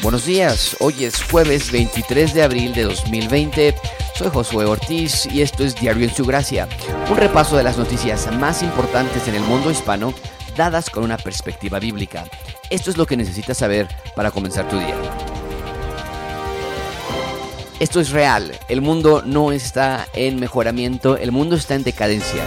Buenos días, hoy es jueves 23 de abril de 2020. Soy Josué Ortiz y esto es Diario en su Gracia, un repaso de las noticias más importantes en el mundo hispano dadas con una perspectiva bíblica. Esto es lo que necesitas saber para comenzar tu día. Esto es real, el mundo no está en mejoramiento, el mundo está en decadencia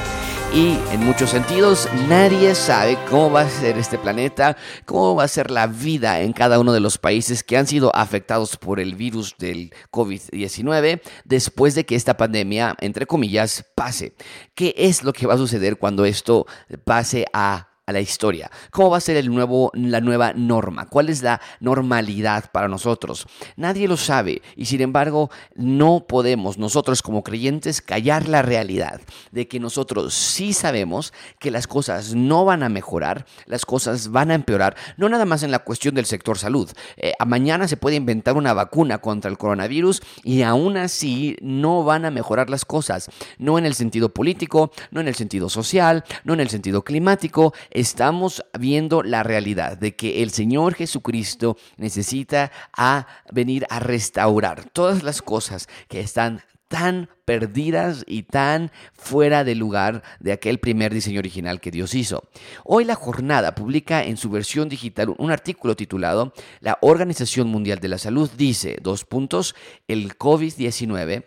y en muchos sentidos nadie sabe cómo va a ser este planeta, cómo va a ser la vida en cada uno de los países que han sido afectados por el virus del COVID-19 después de que esta pandemia, entre comillas, pase. ¿Qué es lo que va a suceder cuando esto pase a la historia. ¿Cómo va a ser el nuevo, la nueva norma? ¿Cuál es la normalidad para nosotros? Nadie lo sabe y sin embargo no podemos nosotros como creyentes callar la realidad de que nosotros sí sabemos que las cosas no van a mejorar, las cosas van a empeorar, no nada más en la cuestión del sector salud. Eh, a mañana se puede inventar una vacuna contra el coronavirus y aún así no van a mejorar las cosas, no en el sentido político, no en el sentido social, no en el sentido climático, estamos viendo la realidad de que el Señor Jesucristo necesita a venir a restaurar todas las cosas que están tan perdidas y tan fuera de lugar de aquel primer diseño original que Dios hizo. Hoy la jornada publica en su versión digital un artículo titulado La Organización Mundial de la Salud dice, dos puntos, el COVID-19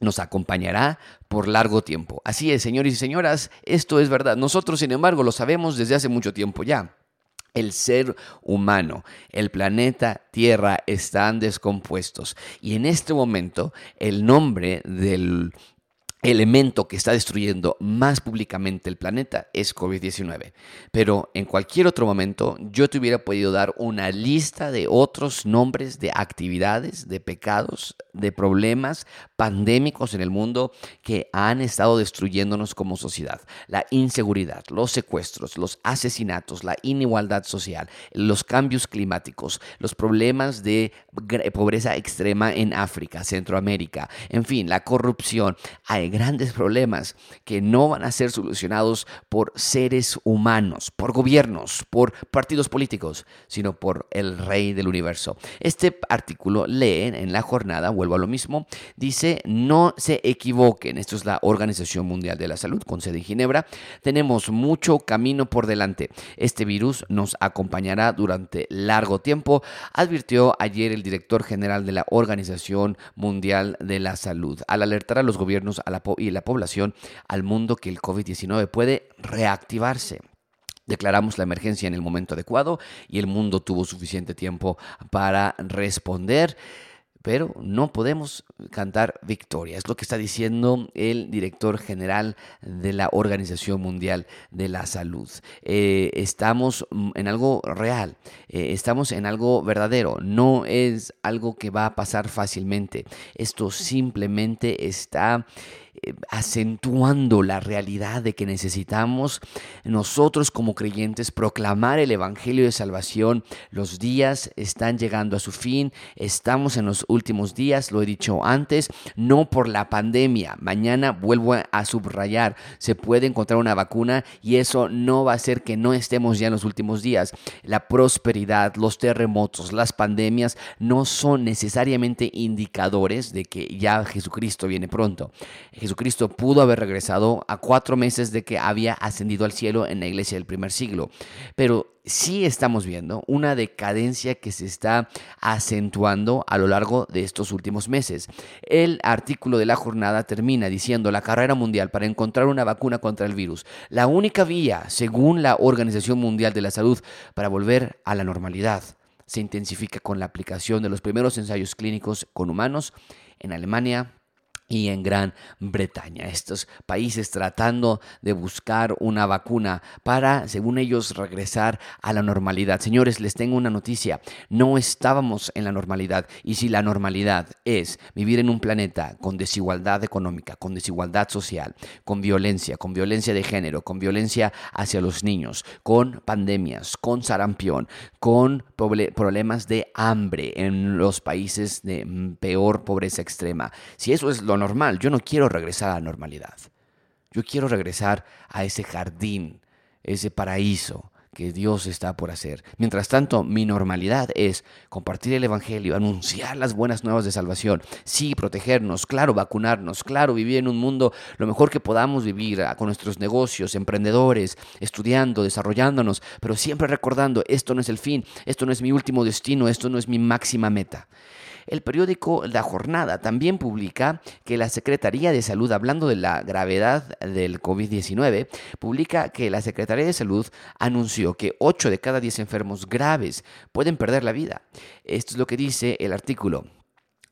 nos acompañará por largo tiempo. Así es, señores y señoras, esto es verdad. Nosotros, sin embargo, lo sabemos desde hace mucho tiempo ya. El ser humano, el planeta Tierra están descompuestos. Y en este momento, el nombre del elemento que está destruyendo más públicamente el planeta es COVID-19. Pero en cualquier otro momento yo te hubiera podido dar una lista de otros nombres de actividades, de pecados, de problemas pandémicos en el mundo que han estado destruyéndonos como sociedad. La inseguridad, los secuestros, los asesinatos, la inigualdad social, los cambios climáticos, los problemas de pobreza extrema en África, Centroamérica, en fin, la corrupción. Hay grandes problemas que no van a ser solucionados por seres humanos, por gobiernos, por partidos políticos, sino por el rey del universo. Este artículo leen en la jornada, vuelvo a lo mismo, dice, no se equivoquen, esto es la Organización Mundial de la Salud con sede en Ginebra, tenemos mucho camino por delante. Este virus nos acompañará durante largo tiempo, advirtió ayer el director general de la Organización Mundial de la Salud, al alertar a los gobiernos a la y la población al mundo que el COVID-19 puede reactivarse. Declaramos la emergencia en el momento adecuado y el mundo tuvo suficiente tiempo para responder pero no podemos cantar victoria. Es lo que está diciendo el director general de la Organización Mundial de la Salud. Eh, estamos en algo real, eh, estamos en algo verdadero, no es algo que va a pasar fácilmente. Esto simplemente está acentuando la realidad de que necesitamos nosotros como creyentes proclamar el Evangelio de Salvación. Los días están llegando a su fin, estamos en los últimos días, lo he dicho antes, no por la pandemia. Mañana vuelvo a subrayar, se puede encontrar una vacuna y eso no va a hacer que no estemos ya en los últimos días. La prosperidad, los terremotos, las pandemias no son necesariamente indicadores de que ya Jesucristo viene pronto. Jesucristo pudo haber regresado a cuatro meses de que había ascendido al cielo en la iglesia del primer siglo. Pero sí estamos viendo una decadencia que se está acentuando a lo largo de estos últimos meses. El artículo de la jornada termina diciendo la carrera mundial para encontrar una vacuna contra el virus. La única vía, según la Organización Mundial de la Salud, para volver a la normalidad se intensifica con la aplicación de los primeros ensayos clínicos con humanos en Alemania, y en Gran Bretaña. Estos países tratando de buscar una vacuna para, según ellos, regresar a la normalidad. Señores, les tengo una noticia. No estábamos en la normalidad. Y si la normalidad es vivir en un planeta con desigualdad económica, con desigualdad social, con violencia, con violencia de género, con violencia hacia los niños, con pandemias, con sarampión, con problemas de hambre en los países de peor pobreza extrema. Si eso es lo normal. Yo no quiero regresar a la normalidad. Yo quiero regresar a ese jardín, ese paraíso que Dios está por hacer. Mientras tanto, mi normalidad es compartir el Evangelio, anunciar las buenas nuevas de salvación, sí, protegernos, claro, vacunarnos, claro, vivir en un mundo lo mejor que podamos vivir ah, con nuestros negocios, emprendedores, estudiando, desarrollándonos, pero siempre recordando, esto no es el fin, esto no es mi último destino, esto no es mi máxima meta. El periódico La Jornada también publica que la Secretaría de Salud, hablando de la gravedad del COVID-19, publica que la Secretaría de Salud anunció que 8 de cada 10 enfermos graves pueden perder la vida. Esto es lo que dice el artículo.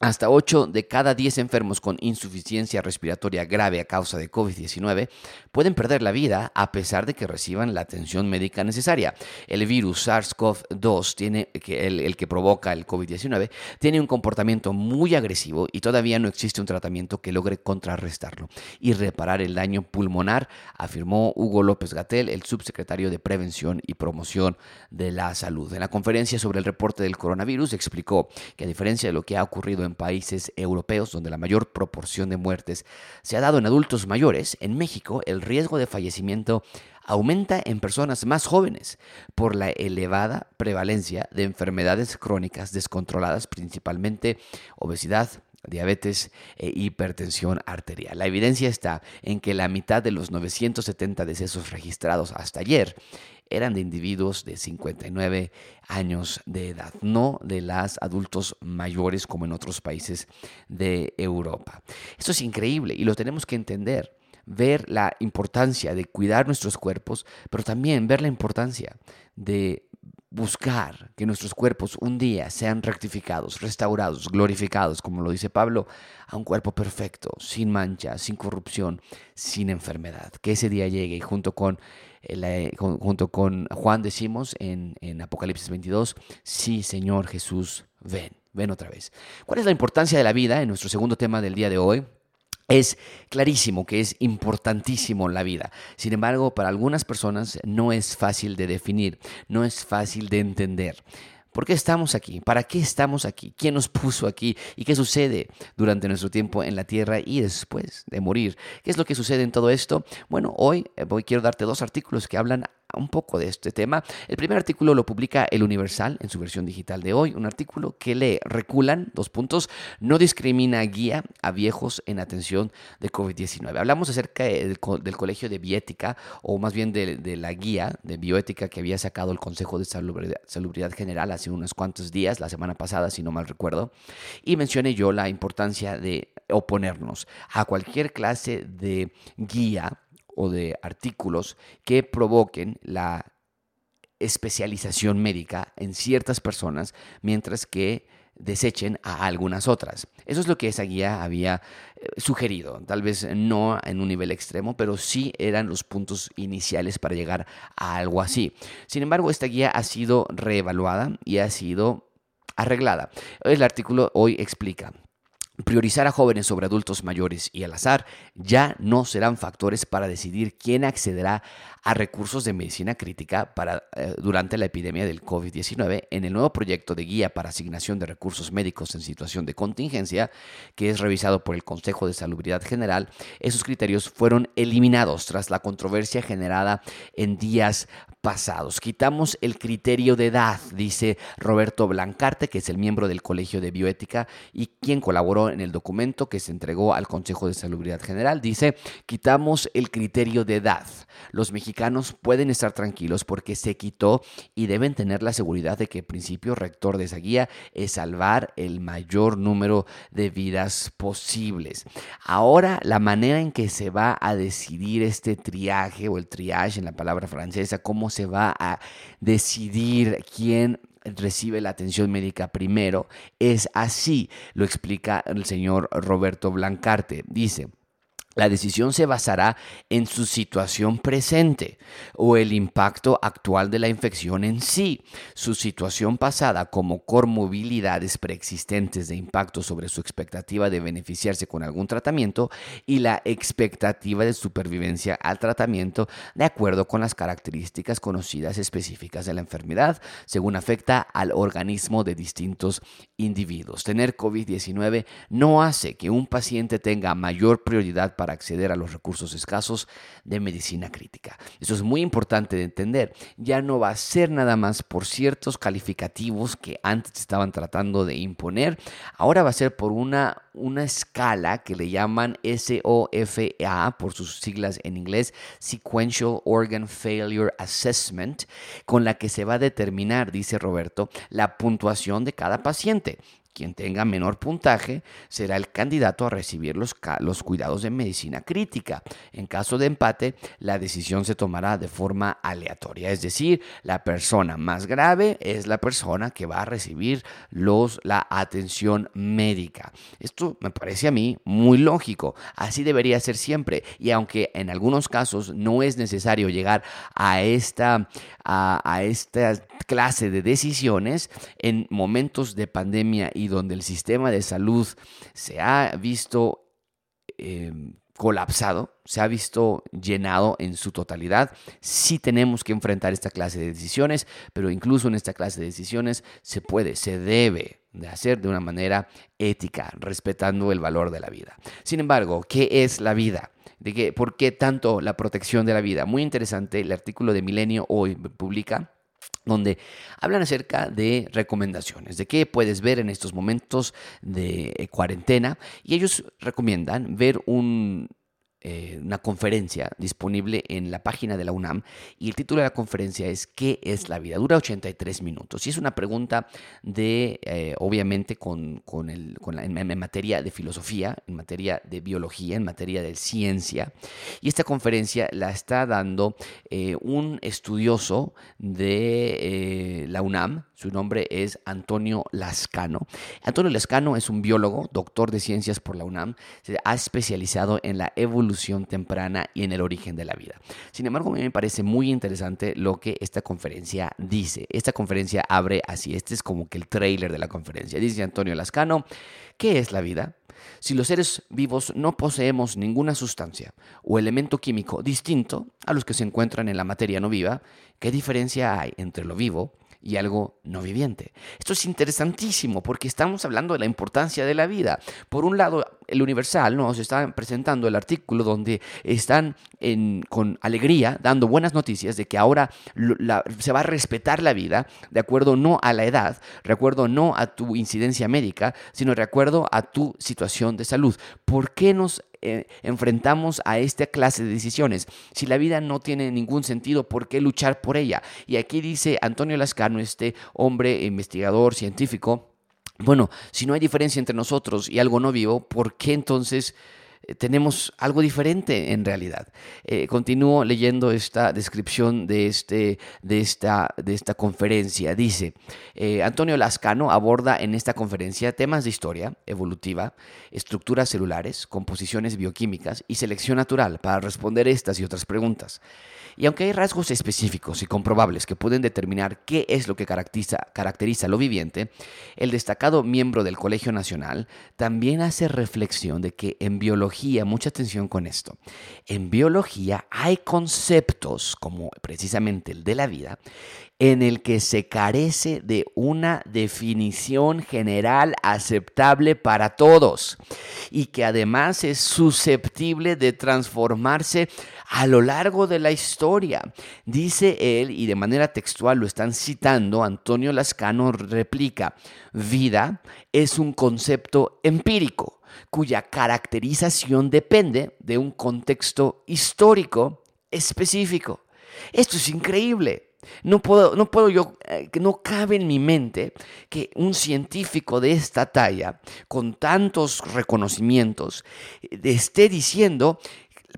Hasta 8 de cada 10 enfermos con insuficiencia respiratoria grave a causa de COVID-19 pueden perder la vida a pesar de que reciban la atención médica necesaria. El virus SARS-CoV-2, tiene, el, el que provoca el COVID-19, tiene un comportamiento muy agresivo y todavía no existe un tratamiento que logre contrarrestarlo y reparar el daño pulmonar, afirmó Hugo López Gatel, el subsecretario de Prevención y Promoción de la Salud. En la conferencia sobre el reporte del coronavirus explicó que a diferencia de lo que ha ocurrido en países europeos donde la mayor proporción de muertes se ha dado en adultos mayores, en México el riesgo de fallecimiento aumenta en personas más jóvenes por la elevada prevalencia de enfermedades crónicas descontroladas, principalmente obesidad, diabetes e hipertensión arterial. La evidencia está en que la mitad de los 970 decesos registrados hasta ayer eran de individuos de 59 años de edad, no de las adultos mayores como en otros países de Europa. Esto es increíble y lo tenemos que entender ver la importancia de cuidar nuestros cuerpos, pero también ver la importancia de buscar que nuestros cuerpos un día sean rectificados, restaurados, glorificados, como lo dice Pablo, a un cuerpo perfecto, sin mancha, sin corrupción, sin enfermedad. Que ese día llegue y junto con, eh, junto con Juan decimos en, en Apocalipsis 22, sí Señor Jesús, ven, ven otra vez. ¿Cuál es la importancia de la vida en nuestro segundo tema del día de hoy? Es clarísimo que es importantísimo la vida. Sin embargo, para algunas personas no es fácil de definir, no es fácil de entender. ¿Por qué estamos aquí? ¿Para qué estamos aquí? ¿Quién nos puso aquí? ¿Y qué sucede durante nuestro tiempo en la tierra y después de morir? ¿Qué es lo que sucede en todo esto? Bueno, hoy eh, voy, quiero darte dos artículos que hablan un poco de este tema. El primer artículo lo publica El Universal en su versión digital de hoy, un artículo que le reculan, dos puntos, no discrimina guía a viejos en atención de COVID-19. Hablamos acerca del, Colegio de Bioética, o más bien de, la guía de bioética que había sacado el Consejo de Salubridad, General hace unos cuantos días, la semana pasada, si no mal recuerdo, y mencioné yo la importancia de oponernos a cualquier clase de guía o de artículos que provoquen la especialización médica en ciertas personas, mientras que desechen a algunas otras. Eso es lo que esa guía había eh, sugerido, tal vez no en un nivel extremo, pero sí eran los puntos iniciales para llegar a algo así. Sin embargo, esta guía ha sido reevaluada y ha sido arreglada. El artículo hoy explica Priorizar a jóvenes sobre adultos mayores y al azar ya no serán factores para decidir quién accederá a recursos de medicina crítica para, eh, durante la epidemia del COVID-19 en el nuevo proyecto de guía para asignación de recursos médicos en situación de contingencia, que es revisado por el Consejo de Salubridad General. Esos criterios fueron eliminados tras la controversia generada en días pasados. Quitamos el criterio de edad, dice Roberto Blancarte, que es el miembro del Colegio de Bioética y quien colaboró en el documento que se entregó al Consejo de Salubridad General. Dice, quitamos el criterio de edad. Los mexicanos pueden estar tranquilos porque se quitó y deben tener la seguridad de que el principio rector de esa guía es salvar el mayor número de vidas posibles. Ahora, la manera en que se va a decidir este triaje o el triage en la palabra francesa, cómo se va a decidir quién recibe la atención médica primero. Es así, lo explica el señor Roberto Blancarte. Dice, la decisión se basará en su situación presente o el impacto actual de la infección en sí, su situación pasada como comorbilidades preexistentes de impacto sobre su expectativa de beneficiarse con algún tratamiento y la expectativa de supervivencia al tratamiento de acuerdo con las características conocidas específicas de la enfermedad, según afecta al organismo de distintos individuos. Tener COVID-19 no hace que un paciente tenga mayor prioridad para para acceder a los recursos escasos de medicina crítica. Eso es muy importante de entender. Ya no va a ser nada más por ciertos calificativos que antes estaban tratando de imponer, ahora va a ser por una, una escala que le llaman SOFA por sus siglas en inglés, Sequential Organ Failure Assessment, con la que se va a determinar, dice Roberto, la puntuación de cada paciente. Quien tenga menor puntaje será el candidato a recibir los, los, cuidados de medicina crítica. En caso de empate, la decisión se tomará de forma aleatoria, es decir, la persona más grave es la persona que va a recibir los, la atención médica. Esto me parece a mí muy lógico, así debería ser siempre. Y aunque en algunos casos no es necesario llegar a esta, a, a esta clase de decisiones, en momentos de pandemia y donde el sistema de salud se ha visto em, colapsado, se ha visto llenado en su totalidad, sí tenemos que enfrentar esta clase de decisiones, pero incluso en esta clase de decisiones se puede, se debe de hacer de una manera ética, respetando el valor de la vida. Sin embargo, ¿qué es la vida? ¿De qué, ¿Por qué tanto la protección de la vida? Muy interesante, el artículo de Milenio hoy publica donde hablan acerca de recomendaciones, de qué puedes ver en estos momentos de eh, cuarentena y ellos recomiendan ver un eh, una conferencia disponible en la página de la UNAM y el título de la conferencia es ¿Qué es la vida? Dura 83 minutos y es una pregunta de, eh, obviamente, con, con, el, en, materia de filosofía, en materia de biología, en materia de ciencia. Y esta conferencia la está dando eh, un estudioso de la UNAM, su nombre es Antonio Lascano. Antonio Lascano es un biólogo, doctor de ciencias por la UNAM, se ha especializado en la evolución temprana y en el origen de la vida. Sin embargo, a mí me parece muy interesante lo que esta conferencia dice. Esta conferencia abre así, este es como que el trailer de la conferencia. Dice Antonio Lascano, ¿qué es la vida? Si los seres vivos no poseemos ninguna sustancia o elemento químico distinto a los que se encuentran en la materia no viva, ¿qué diferencia hay entre lo vivo y algo no viviente. Esto es interesantísimo porque estamos hablando de la importancia de la vida. Por un lado, el Universal nos está presentando el artículo donde están con alegría dando buenas noticias de que ahora se va a respetar la vida de acuerdo no a la edad, de acuerdo no a tu incidencia médica, sino de acuerdo a tu situación de salud. ¿Por qué nos eh, enfrentamos a esta clase de decisiones. Si la vida no tiene ningún sentido, ¿por qué luchar por ella? Y aquí dice Antonio Lascano, este hombre investigador científico, bueno, si no hay diferencia entre nosotros y algo no vivo, ¿por qué entonces tenemos algo diferente en realidad. Eh, continúo leyendo esta descripción de, este, de, esta, de esta conferencia. Dice, eh, Antonio Lascano aborda en esta conferencia temas de historia evolutiva, estructuras celulares, composiciones bioquímicas y selección natural para responder estas y otras preguntas. Y aunque hay rasgos específicos y comprobables que pueden determinar qué es lo que caracteriza, caracteriza lo viviente, el destacado miembro del Colegio Nacional también hace reflexión de que en biología, mucha atención con esto, en biología hay conceptos como precisamente el de la vida, en el que se carece de una definición general aceptable para todos y que además es susceptible de transformarse a lo largo de la historia. Dice él, y de manera textual lo están citando, Antonio Lascano replica, vida es un concepto empírico cuya caracterización depende de un contexto histórico específico. Esto es increíble. No puedo, no puedo yo, eh, no cabe en mi mente que un científico de esta talla, con tantos reconocimientos, eh, esté diciendo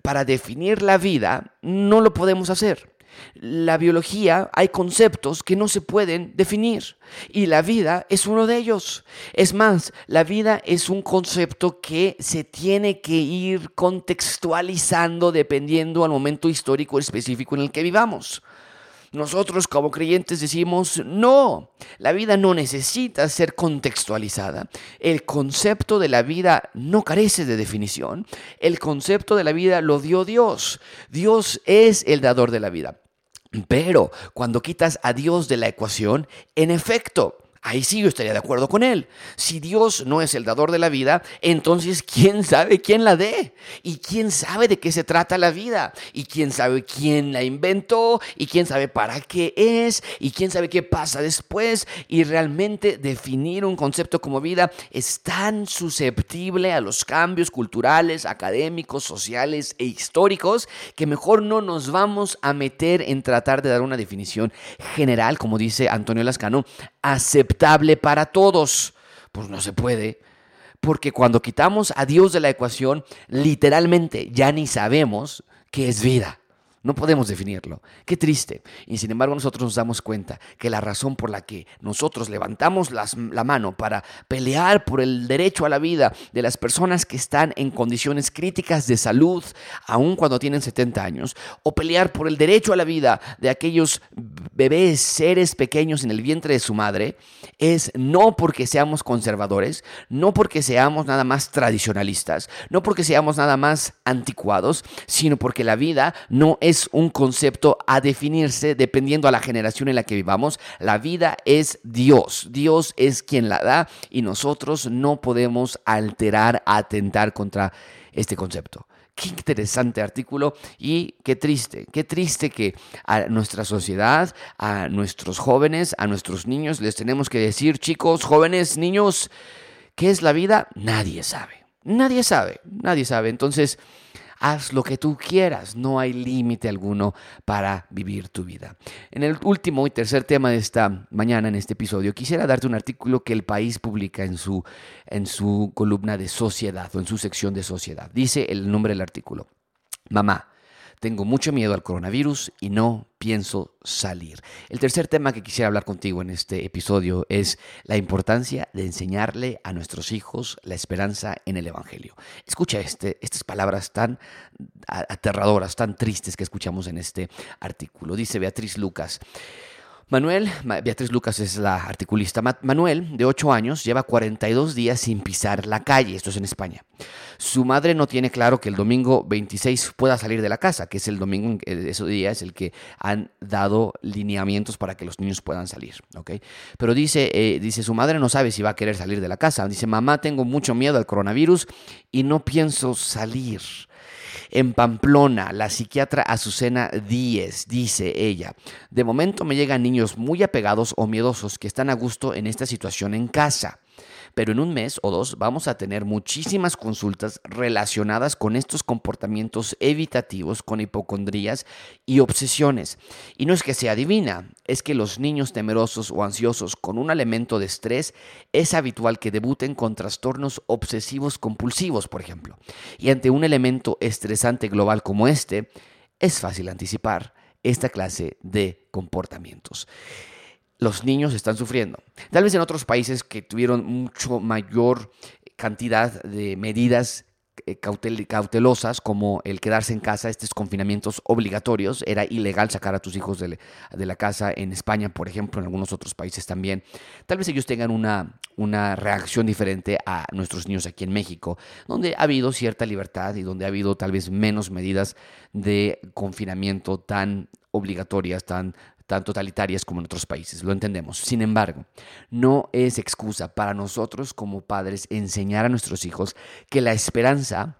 para definir la vida no lo podemos hacer. La biología hay conceptos que no se pueden definir y la vida es uno de ellos. Es más, la vida es un concepto que se tiene que ir contextualizando dependiendo al momento histórico específico en el que vivamos. Nosotros como creyentes decimos, no, la vida no necesita ser contextualizada. El concepto de la vida no carece de definición. El concepto de la vida lo dio Dios. Dios es el dador de la vida. Pero cuando quitas a Dios de la ecuación, en efecto, Ahí sí yo estaría de acuerdo con él. Si Dios no es el dador de la vida, entonces ¿quién sabe quién la dé? ¿Y quién sabe de qué se trata la vida? ¿Y quién sabe quién la inventó? ¿Y quién sabe para qué es? ¿Y quién sabe qué pasa después? Y realmente definir un concepto como vida es tan susceptible a los cambios culturales, académicos, sociales e históricos que mejor no nos vamos a meter en tratar de dar una definición general, como dice Antonio Lascano, aceptable para todos. Pues no se puede. Porque cuando quitamos a Dios de la ecuación, literalmente ya ni sabemos qué es vida. No podemos definirlo. Qué triste. Y sin embargo nosotros nos damos cuenta que la razón por la que nosotros levantamos la mano para pelear por el derecho a la vida de las personas que están en condiciones críticas de salud, aun cuando tienen 70 años, o pelear por el derecho a la vida de aquellos bebés, seres pequeños en el vientre de su madre, es no porque seamos conservadores, no porque seamos nada más tradicionalistas, no porque seamos nada más anticuados, sino porque la vida no es un concepto a definirse dependiendo a la generación en la que vivamos. La vida es Dios. Dios es quien la da y nosotros no podemos alterar, atentar contra este concepto. Qué interesante artículo y qué triste, qué triste que a nuestra sociedad, a nuestros jóvenes, a nuestros niños les tenemos que decir, chicos, jóvenes, niños, ¿qué es la vida? Nadie sabe. Nadie sabe, nadie sabe. Entonces, haz lo que tú quieras, no hay límite alguno para vivir tu vida. En el último y tercer tema de esta mañana, en este episodio, quisiera darte un artículo que el país publica en su, en su columna de sociedad o en su sección de sociedad. Dice el nombre del artículo. Mamá, tengo mucho miedo al coronavirus y no pienso salir. El tercer tema que quisiera hablar contigo en este episodio es la importancia de enseñarle a nuestros hijos la esperanza en el Evangelio. Escucha este, estas palabras tan aterradoras, tan tristes que escuchamos en este artículo. Dice Beatriz Lucas. Manuel, Beatriz Lucas es la articulista. Manuel, de 8 años, lleva 42 días sin pisar la calle. Esto es en España. Su madre no tiene claro que el domingo 26 pueda salir de la casa, que es el domingo, ese día es el que han dado lineamientos para que los niños puedan salir. Pero dice, eh, dice, su madre no sabe si va a querer salir de la casa. Dice, mamá, tengo mucho miedo al coronavirus y no pienso salir. En Pamplona, la psiquiatra Azucena Díez, dice ella, de momento me llegan niños muy apegados o miedosos que están a gusto en esta situación en casa pero en un mes o dos vamos a tener muchísimas consultas relacionadas con estos comportamientos evitativos, con hipocondrías y obsesiones. Y no es que sea divina, es que los niños temerosos o ansiosos con un elemento de estrés es habitual que debuten con trastornos obsesivos compulsivos, por ejemplo. Y ante un elemento estresante global como este, es fácil anticipar esta clase de comportamientos los niños están sufriendo. Tal vez en otros países que tuvieron mucho mayor cantidad de medidas eh, cautelosas como el quedarse en casa, estos confinamientos obligatorios, era ilegal sacar a tus hijos de, la casa en España, por ejemplo, en algunos otros países también. Tal vez ellos tengan una, una reacción diferente a nuestros niños aquí en México, donde ha habido cierta libertad y donde ha habido tal vez menos medidas de confinamiento tan obligatorias, tan tan totalitarias como en otros países, lo entendemos. Sin embargo, no es excusa para nosotros como padres enseñar a nuestros hijos que la esperanza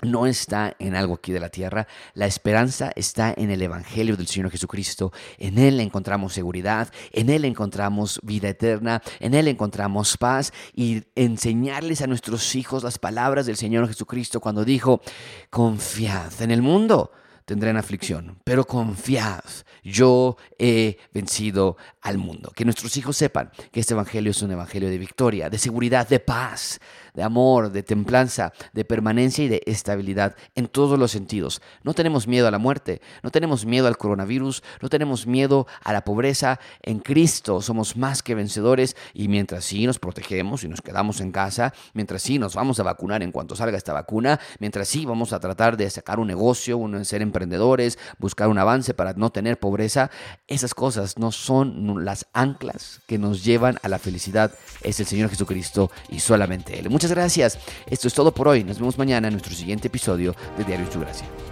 no está en algo aquí de la tierra, la esperanza está en el Evangelio del Señor Jesucristo. En Él encontramos seguridad, en Él encontramos vida eterna, en Él encontramos paz y enseñarles a nuestros hijos las palabras del Señor Jesucristo cuando dijo, confiad en el mundo tendrán aflicción, pero confiad, yo he vencido al mundo. Que nuestros hijos sepan que este Evangelio es un Evangelio de victoria, de seguridad, de paz, de amor, de templanza, de permanencia y de estabilidad en todos los sentidos. No tenemos miedo a la muerte, no tenemos miedo al coronavirus, no tenemos miedo a la pobreza. En Cristo somos más que vencedores y mientras sí nos protegemos y nos quedamos en casa, mientras sí nos vamos a vacunar en cuanto salga esta vacuna, mientras sí vamos a tratar de sacar un negocio, uno ser emprendedores, buscar un avance para no tener pobreza, esas cosas no son las anclas que nos llevan a la felicidad. Es el Señor Jesucristo y solamente Él. Muchas gracias. Esto es todo por hoy. Nos vemos mañana en nuestro siguiente episodio de Diario de Gracia.